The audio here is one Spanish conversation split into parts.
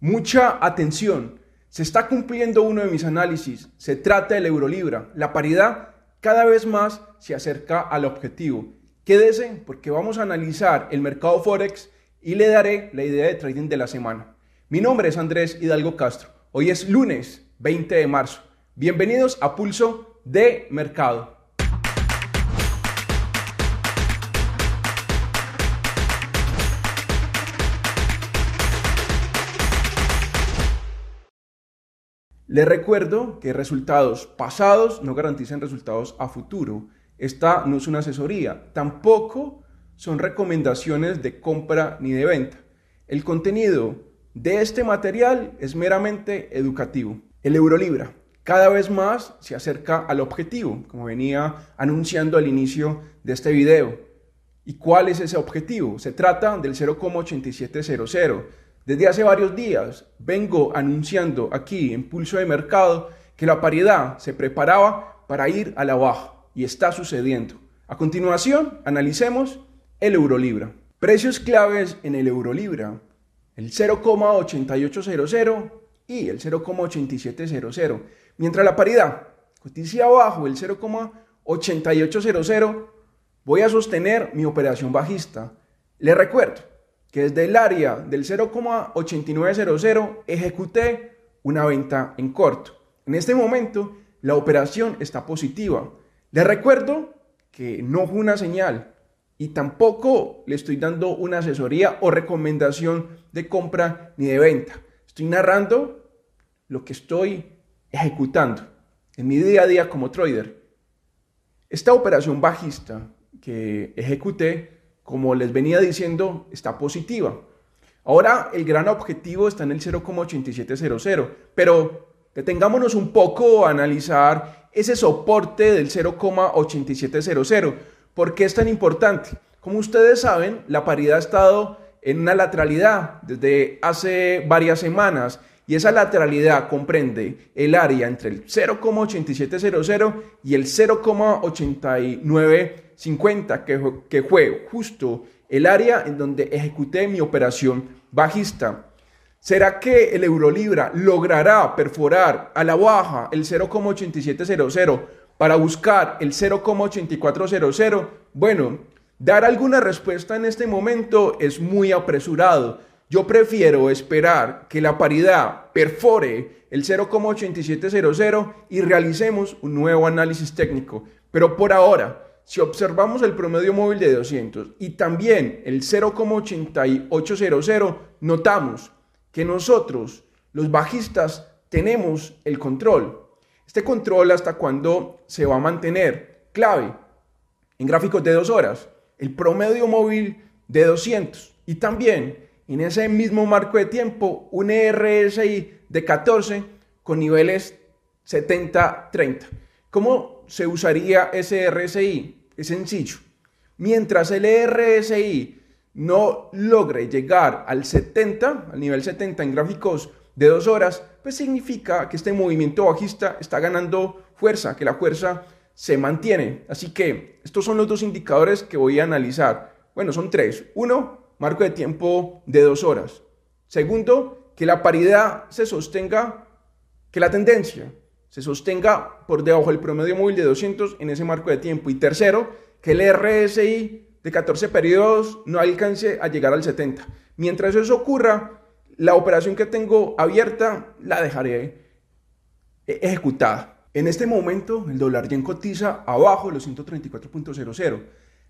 Mucha atención. Se está cumpliendo uno de mis análisis. Se trata del Eurolibra. La paridad cada vez más se acerca al objetivo. Quédese porque vamos a analizar el mercado Forex y le daré la idea de trading de la semana. Mi nombre es Andrés Hidalgo Castro. Hoy es lunes 20 de marzo. Bienvenidos a Pulso de Mercado. Les recuerdo que resultados pasados no garantizan resultados a futuro. Esta no es una asesoría, tampoco son recomendaciones de compra ni de venta. El contenido de este material es meramente educativo. El Eurolibra cada vez más se acerca al objetivo, como venía anunciando al inicio de este video. ¿Y cuál es ese objetivo? Se trata del 0,8700 desde hace varios días vengo anunciando aquí en Pulso de Mercado que la paridad se preparaba para ir a la baja y está sucediendo. A continuación, analicemos el Eurolibra. Precios claves en el Eurolibra. El 0,8800 y el 0,8700. Mientras la paridad cotiza abajo el 0,8800, voy a sostener mi operación bajista. Le recuerdo, que desde el área del 0,8900 ejecuté una venta en corto. En este momento la operación está positiva. Le recuerdo que no fue una señal y tampoco le estoy dando una asesoría o recomendación de compra ni de venta. Estoy narrando lo que estoy ejecutando en mi día a día como trader. Esta operación bajista que ejecuté como les venía diciendo, está positiva. Ahora el gran objetivo está en el 0,8700, pero detengámonos un poco a analizar ese soporte del 0,8700. ¿Por qué es tan importante? Como ustedes saben, la paridad ha estado en una lateralidad desde hace varias semanas y esa lateralidad comprende el área entre el 0,8700 y el 0,8950, que, que fue justo el área en donde ejecuté mi operación bajista. ¿Será que el Eurolibra logrará perforar a la baja el 0,8700 para buscar el 0,8400? Bueno, dar alguna respuesta en este momento es muy apresurado yo prefiero esperar que la paridad perfore el 0,8700 y realicemos un nuevo análisis técnico. Pero por ahora, si observamos el promedio móvil de 200 y también el 0,8800, notamos que nosotros, los bajistas, tenemos el control. Este control hasta cuándo se va a mantener. Clave, en gráficos de dos horas, el promedio móvil de 200 y también en ese mismo marco de tiempo un RSI de 14 con niveles 70-30. ¿Cómo se usaría ese RSI? Es sencillo. Mientras el RSI no logre llegar al 70, al nivel 70 en gráficos de dos horas, pues significa que este movimiento bajista está ganando fuerza, que la fuerza se mantiene. Así que estos son los dos indicadores que voy a analizar. Bueno, son tres. Uno, marco de tiempo de dos horas. Segundo, que la paridad se sostenga, que la tendencia se sostenga por debajo del promedio móvil de 200 en ese marco de tiempo. Y tercero, que el RSI de 14 periodos no alcance a llegar al 70. Mientras eso ocurra, la operación que tengo abierta la dejaré ejecutada. En este momento, el dólar yen cotiza abajo de los 134.00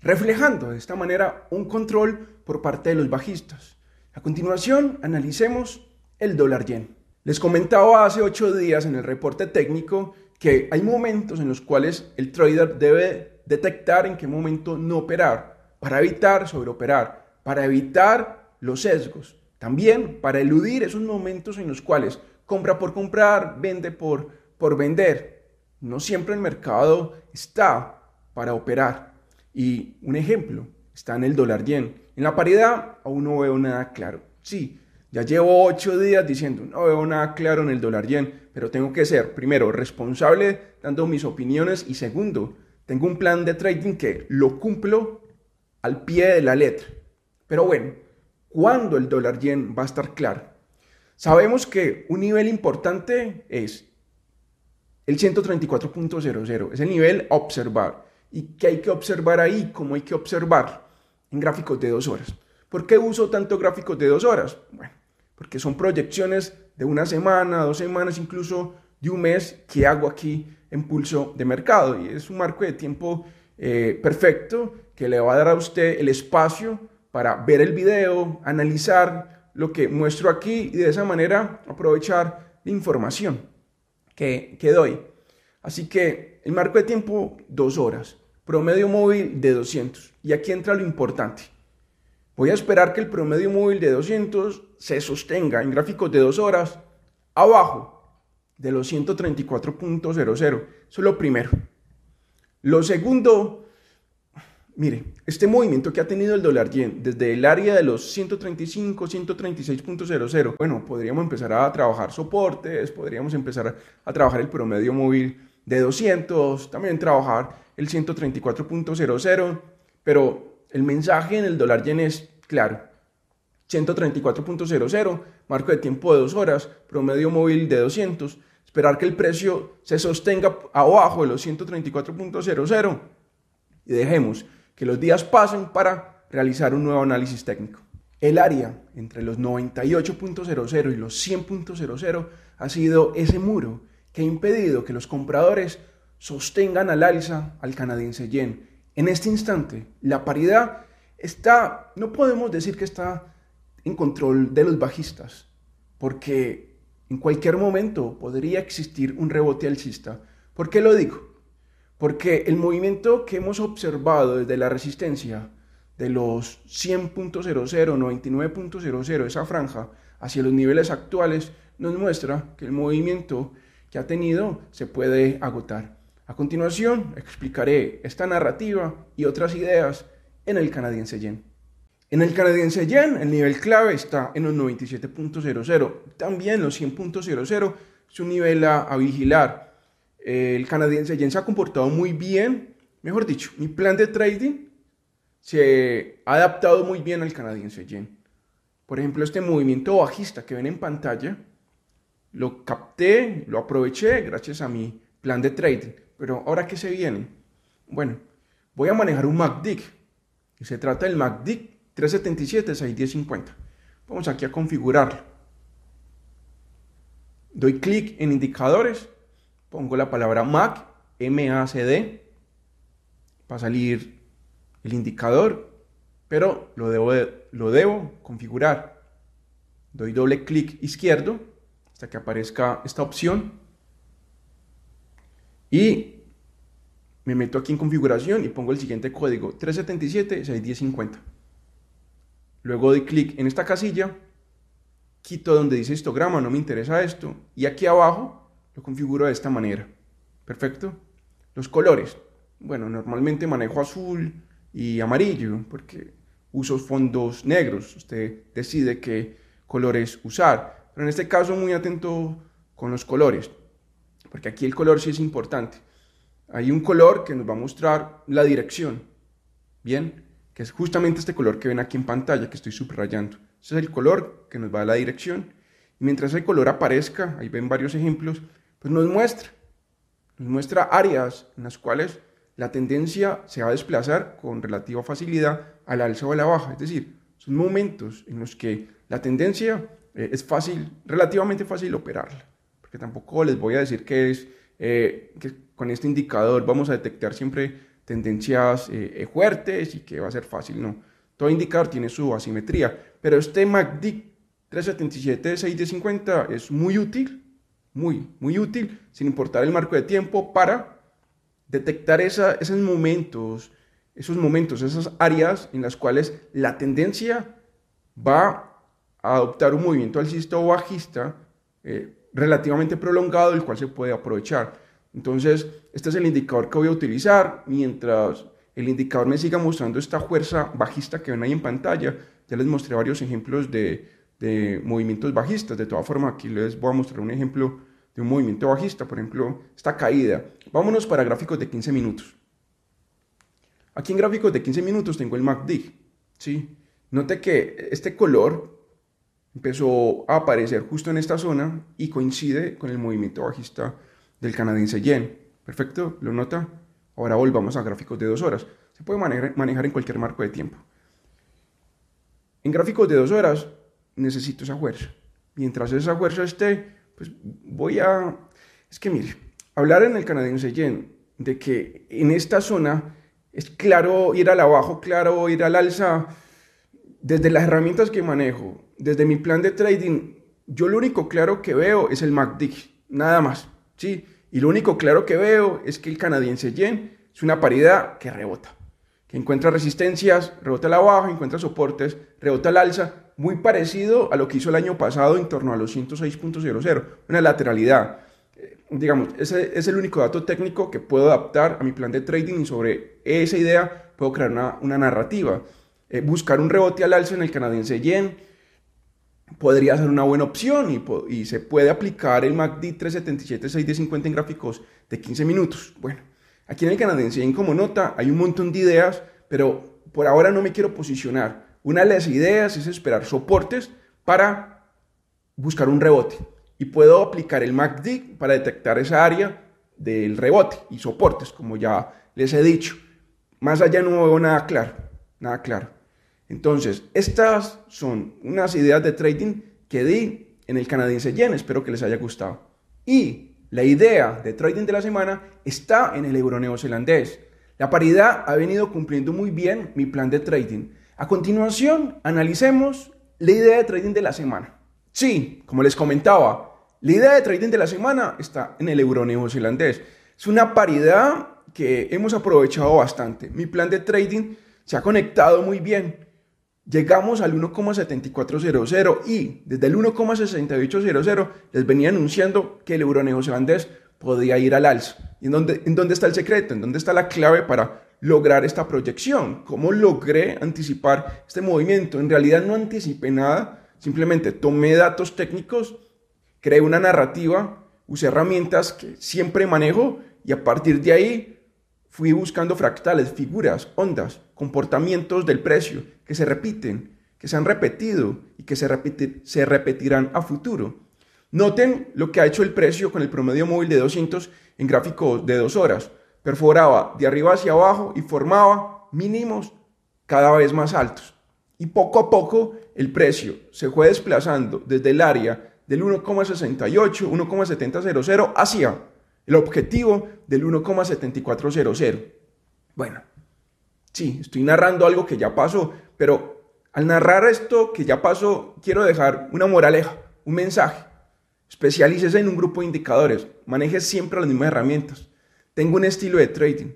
reflejando de esta manera un control por parte de los bajistas. A continuación, analicemos el dólar yen. Les comentaba hace ocho días en el reporte técnico que hay momentos en los cuales el trader debe detectar en qué momento no operar para evitar sobreoperar, para evitar los sesgos, también para eludir esos momentos en los cuales compra por comprar, vende por, por vender. No siempre el mercado está para operar. Y un ejemplo, está en el dólar yen. En la paridad aún no veo nada claro. Sí, ya llevo ocho días diciendo, no veo nada claro en el dólar yen, pero tengo que ser, primero, responsable dando mis opiniones y segundo, tengo un plan de trading que lo cumplo al pie de la letra. Pero bueno, ¿cuándo el dólar yen va a estar claro? Sabemos que un nivel importante es el 134.00, es el nivel a observar. ¿Y qué hay que observar ahí? ¿Cómo hay que observar? En gráficos de dos horas. ¿Por qué uso tanto gráficos de dos horas? Bueno, porque son proyecciones de una semana, dos semanas, incluso de un mes que hago aquí en pulso de mercado. Y es un marco de tiempo eh, perfecto que le va a dar a usted el espacio para ver el video, analizar lo que muestro aquí y de esa manera aprovechar la información que, que doy. Así que el marco de tiempo, dos horas. Promedio móvil de 200. Y aquí entra lo importante. Voy a esperar que el promedio móvil de 200 se sostenga en gráficos de dos horas abajo de los 134.00. Eso es lo primero. Lo segundo, mire, este movimiento que ha tenido el dólar yen desde el área de los 135, 136.00, bueno, podríamos empezar a trabajar soportes, podríamos empezar a trabajar el promedio móvil de 200, también trabajar el 134.00, pero el mensaje en el dólar yen es claro. 134.00, marco de tiempo de dos horas, promedio móvil de 200, esperar que el precio se sostenga abajo de los 134.00 y dejemos que los días pasen para realizar un nuevo análisis técnico. El área entre los 98.00 y los 100.00 ha sido ese muro que ha impedido que los compradores sostengan al alza al canadiense yen. En este instante, la paridad está, no podemos decir que está en control de los bajistas, porque en cualquier momento podría existir un rebote alcista. ¿Por qué lo digo? Porque el movimiento que hemos observado desde la resistencia de los 100.00, 99.00, esa franja, hacia los niveles actuales, nos muestra que el movimiento que ha tenido se puede agotar. A continuación, explicaré esta narrativa y otras ideas en el canadiense yen. En el canadiense yen, el nivel clave está en los 97.00. También los 100.00 es un nivel a, vigilar. El canadiense yen se ha comportado muy bien. Mejor dicho, mi plan de trading se ha adaptado muy bien al canadiense yen. Por ejemplo, este movimiento bajista que ven en pantalla, lo capté, lo aproveché gracias a mi plan de trading. Pero ahora, ¿qué se viene? Bueno, voy a manejar un MACD. Y se trata del MACD 377, 61050. Vamos aquí a configurarlo. Doy clic en indicadores, pongo la palabra MAC, M-A-C-D, para salir el indicador, pero lo debo, lo debo configurar. Doy doble clic izquierdo hasta que aparezca esta opción y me meto aquí en configuración y pongo el siguiente código 377-61050. Luego doy clic en esta casilla, quito donde dice histograma, no me interesa esto, y aquí abajo lo configuro de esta manera. ¿Perfecto? Los colores. Bueno, normalmente manejo azul y amarillo porque uso fondos negros. Usted decide qué colores usar. Pero en este caso muy atento con los colores, porque aquí el color sí es importante. Hay un color que nos va a mostrar la dirección. Bien, que es justamente este color que ven aquí en pantalla, que estoy subrayando. Ese es el color que nos va a la dirección. Y mientras el color aparezca, ahí ven varios ejemplos, pues nos muestra, nos muestra áreas en las cuales la tendencia se va a desplazar con relativa facilidad al alza o a la baja. Es decir, son momentos en los que la tendencia eh, es fácil, relativamente fácil operarla. Porque tampoco les voy a decir que es eh, que con este indicador vamos a detectar siempre tendencias eh, eh, fuertes y que va a ser fácil, no. Todo indicador tiene su asimetría, pero este MACD 377 6 de 50 es muy útil, muy, muy útil, sin importar el marco de tiempo, para detectar esa, esos momentos, esos momentos, esas áreas en las cuales la tendencia va adoptar un movimiento alcista o bajista eh, relativamente prolongado, el cual se puede aprovechar. Entonces, este es el indicador que voy a utilizar mientras el indicador me siga mostrando esta fuerza bajista que ven ahí en pantalla. Ya les mostré varios ejemplos de, movimientos bajistas. De todas formas, aquí les voy a mostrar un ejemplo de un movimiento bajista, por ejemplo, esta caída. Vámonos para gráficos de 15 minutos. Aquí en gráficos de 15 minutos tengo el MACD. ¿sí? Note que este color empezó a aparecer justo en esta zona y coincide con el movimiento bajista del canadiense yen. Perfecto, ¿lo nota? Ahora volvamos a gráficos de dos horas. Se puede manejar, en cualquier marco de tiempo. En gráficos de dos horas necesito esa fuerza. Mientras esa fuerza esté, pues voy a... Es que mire, hablar en el canadiense yen de que en esta zona es claro ir al abajo, claro ir al alza, desde las herramientas que manejo, desde mi plan de trading, yo lo único claro que veo es el MACD, nada más, ¿sí? Y lo único claro que veo es que el canadiense yen es una paridad que rebota, que encuentra resistencias, rebota al abajo, encuentra soportes, rebota al alza, muy parecido a lo que hizo el año pasado en torno a los 106.00, una lateralidad. Eh, digamos, ese es el único dato técnico que puedo adaptar a mi plan de trading y sobre esa idea puedo crear una, narrativa. Eh, buscar un rebote al alza en el canadiense yen, podría ser una buena opción y, se puede aplicar el MACD 377-6D50 en gráficos de 15 minutos. Bueno, aquí en el canadiense, en como nota, hay un montón de ideas, pero por ahora no me quiero posicionar. Una de las ideas es esperar soportes para buscar un rebote y puedo aplicar el MACD para detectar esa área del rebote y soportes, como ya les he dicho. Más allá no veo nada claro, nada claro. Entonces, estas son unas ideas de trading que di en el canadiense yen. Espero que les haya gustado. Y la idea de trading de la semana está en el euro neozelandés. La paridad ha venido cumpliendo muy bien mi plan de trading. A continuación, analicemos la idea de trading de la semana. Sí, como les comentaba, la idea de trading de la semana está en el euro neozelandés. Es una paridad que hemos aprovechado bastante. Mi plan de trading se ha conectado muy bien Llegamos al 1,7400 y desde el 1,6800 les venía anunciando que el euro neozelandés podía ir al alza. ¿Y en en dónde está el secreto? ¿En dónde está la clave para lograr esta proyección? ¿Cómo logré anticipar este movimiento? En realidad no anticipé nada, simplemente tomé datos técnicos, creé una narrativa, usé herramientas que siempre manejo y a partir de ahí Fui buscando fractales, figuras, ondas, comportamientos del precio que se repiten, que se han repetido y que se, se repetirán a futuro. Noten lo que ha hecho el precio con el promedio móvil de 200 en gráfico de dos horas. Perforaba de arriba hacia abajo y formaba mínimos cada vez más altos. Y poco a poco el precio se fue desplazando desde el área del 1,68, 1,700 hacia el objetivo del 1,7400. Bueno, sí, estoy narrando algo que ya pasó, pero al narrar esto que ya pasó, quiero dejar una moraleja, un mensaje. Especialícese en un grupo de indicadores, maneje siempre las mismas herramientas. Tengo un estilo de trading.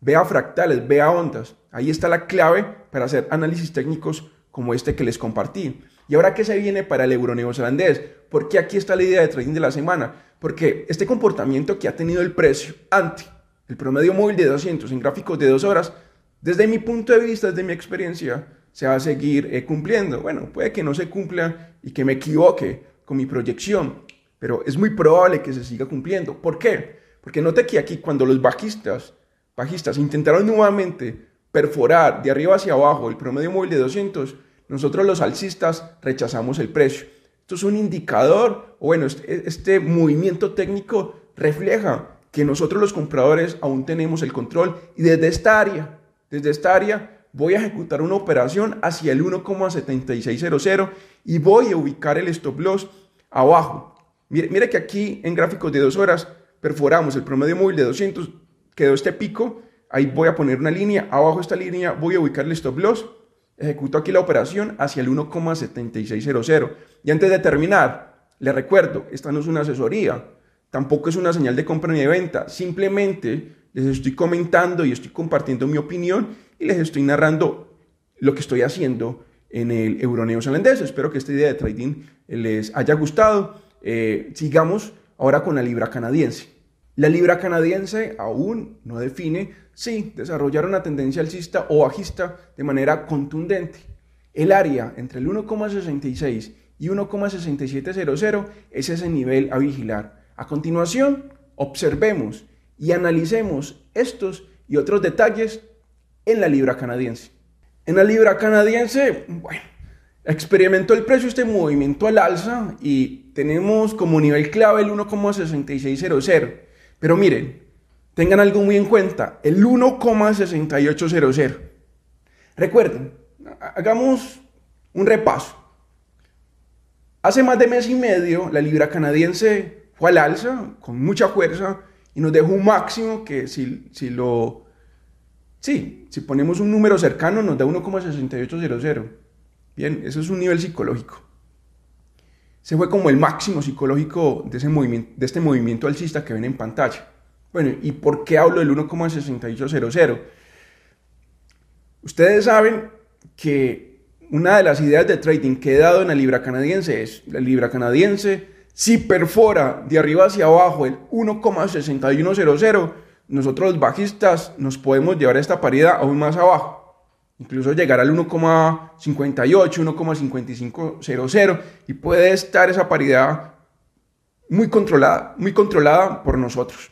Vea fractales, vea ondas. Ahí está la clave para hacer análisis técnicos como este que les compartí. ¿Y ahora qué se viene para el euro neozelandés? Porque aquí está la idea de trading de la semana. Porque este comportamiento que ha tenido el precio ante el promedio móvil de 200 en gráficos de dos horas, desde mi punto de vista, desde mi experiencia, se va a seguir eh, cumpliendo. Bueno, puede que no se cumpla y que me equivoque con mi proyección, pero es muy probable que se siga cumpliendo. ¿Por qué? Porque note que aquí cuando los bajistas, bajistas intentaron nuevamente perforar de arriba hacia abajo el promedio móvil de 200, nosotros los alcistas rechazamos el precio. Esto es un indicador, o bueno, este, este, movimiento técnico refleja que nosotros los compradores aún tenemos el control y desde esta área, desde esta área voy a ejecutar una operación hacia el 1,7600 y voy a ubicar el stop loss abajo. Mire, mire que aquí en gráficos de dos horas perforamos el promedio móvil de 200, quedó este pico, ahí voy a poner una línea, abajo de esta línea voy a ubicar el stop loss ejecuto aquí la operación hacia el 1,7600. Y antes de terminar, le recuerdo, esta no es una asesoría, tampoco es una señal de compra ni de venta, simplemente les estoy comentando y estoy compartiendo mi opinión y les estoy narrando lo que estoy haciendo en el euro neozelandés. Espero que esta idea de trading les haya gustado. Eh, sigamos ahora con la libra canadiense. La libra canadiense aún no define si desarrollar una tendencia alcista o bajista de manera contundente. El área entre el 1,66 y 1,6700 es ese nivel a vigilar. A continuación, observemos y analicemos estos y otros detalles en la libra canadiense. En la libra canadiense, bueno, experimentó el precio este movimiento al alza y tenemos como nivel clave el 1,6600. Pero miren, tengan algo muy en cuenta, el 1,6800. Recuerden, hagamos un repaso. Hace más de mes y medio la libra canadiense fue al alza con mucha fuerza y nos dejó un máximo que si, si lo... Sí, si ponemos un número cercano nos da 1,6800. Bien, eso es un nivel psicológico. Se fue como el máximo psicológico de, ese movimiento, de este movimiento alcista que ven en pantalla. Bueno, ¿y por qué hablo del 1,6800? Ustedes saben que una de las ideas de trading que he dado en la libra canadiense es, la libra canadiense, si perfora de arriba hacia abajo el 1,6100, nosotros los bajistas nos podemos llevar esta paridad aún más abajo, incluso llegar al 1,58, 1,5500 y puede estar esa paridad muy controlada, muy controlada por nosotros.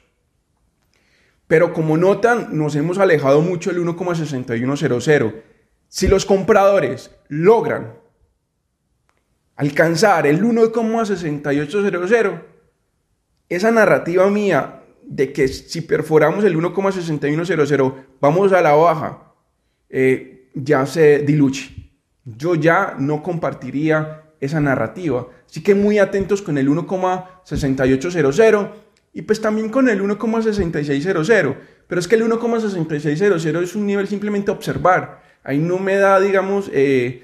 Pero como notan, nos hemos alejado mucho del 1,6100 si los compradores logran alcanzar el 1,6800, esa narrativa mía de que si perforamos el 1,6100 vamos a la baja, eh, ya se diluye. Yo ya no compartiría esa narrativa. Así que muy atentos con el 1,6800 y pues también con el 1,6600. Pero es que el 1,6600 es un nivel simplemente observar ahí no me da, digamos, eh,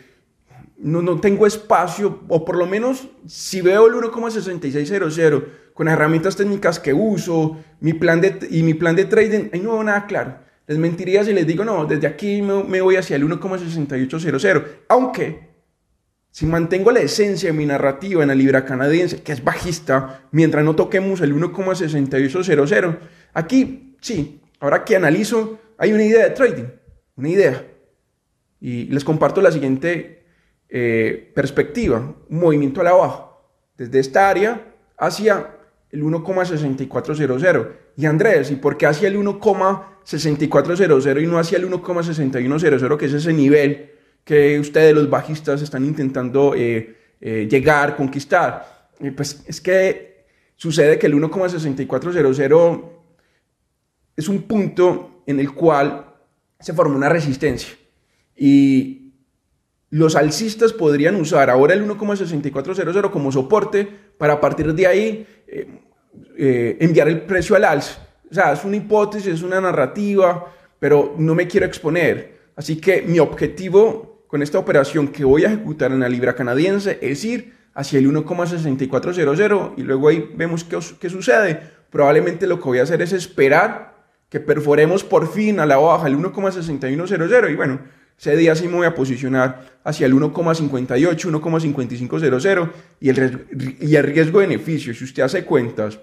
no, no, tengo espacio, o por lo menos si veo el 1,6600 con las herramientas técnicas que uso mi plan de, y mi plan de trading, ahí no veo nada claro. Les mentiría si les digo, no, desde aquí me, me voy hacia el 1,6800. Aunque, si mantengo la esencia de mi narrativa en la libra canadiense, que es bajista, mientras no toquemos el 1,6800, aquí sí, ahora que analizo, hay una idea de trading, una idea. Y les comparto la siguiente eh, perspectiva, un movimiento a la baja, desde esta área hacia el 1,6400. Y Andrés, ¿y por qué hacia el 1,6400 y no hacia el 1,6100, que es ese nivel que ustedes los bajistas están intentando eh, eh, llegar, conquistar? pues es que sucede que el 1,6400 es un punto en el cual se forma una resistencia. Y los alcistas podrían usar ahora el 1,6400 como soporte para a partir de ahí eh, eh, enviar el precio al alza. O sea, es una hipótesis, es una narrativa, pero no me quiero exponer. Así que mi objetivo con esta operación que voy a ejecutar en la libra canadiense es ir hacia el 1,6400 y luego ahí vemos qué, qué sucede. Probablemente lo que voy a hacer es esperar que perforemos por fin a la baja el 1,6100 y bueno, ese día sí me voy a posicionar hacia el 1,58, 1,5500 y el, y el riesgo-beneficio, si usted hace cuentas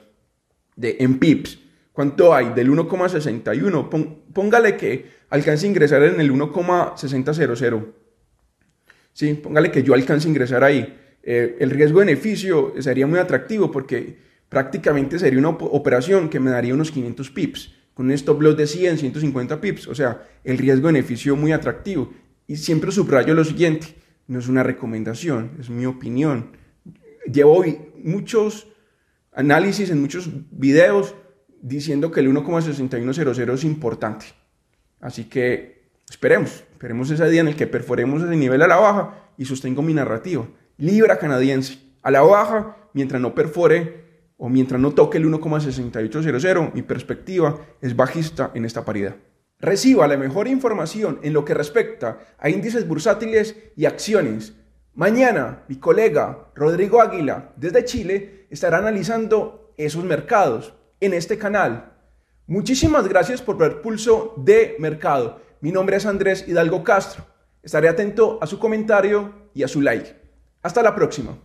de, en pips, ¿cuánto hay? Del 1,61, póngale que alcance a ingresar en el 1,6000. Sí, póngale que yo alcance a ingresar ahí. Eh, el riesgo-beneficio sería muy atractivo porque prácticamente sería una operación que me daría unos 500 pips con un stop loss de 100, 150 pips, o sea, el riesgo-beneficio muy atractivo. Y siempre subrayo lo siguiente, no es una recomendación, es mi opinión. Llevo muchos análisis en muchos videos diciendo que el 1,6100 es importante. Así que esperemos, esperemos ese día en el que perforemos ese nivel a la baja y sostengo mi narrativa. Libra canadiense a la baja mientras no perfore o mientras no toque el 1,6800, mi perspectiva es bajista en esta paridad. Reciba la mejor información en lo que respecta a índices bursátiles y acciones. Mañana mi colega Rodrigo Águila desde Chile estará analizando esos mercados en este canal. Muchísimas gracias por ver Pulso de Mercado. Mi nombre es Andrés Hidalgo Castro. Estaré atento a su comentario y a su like. Hasta la próxima.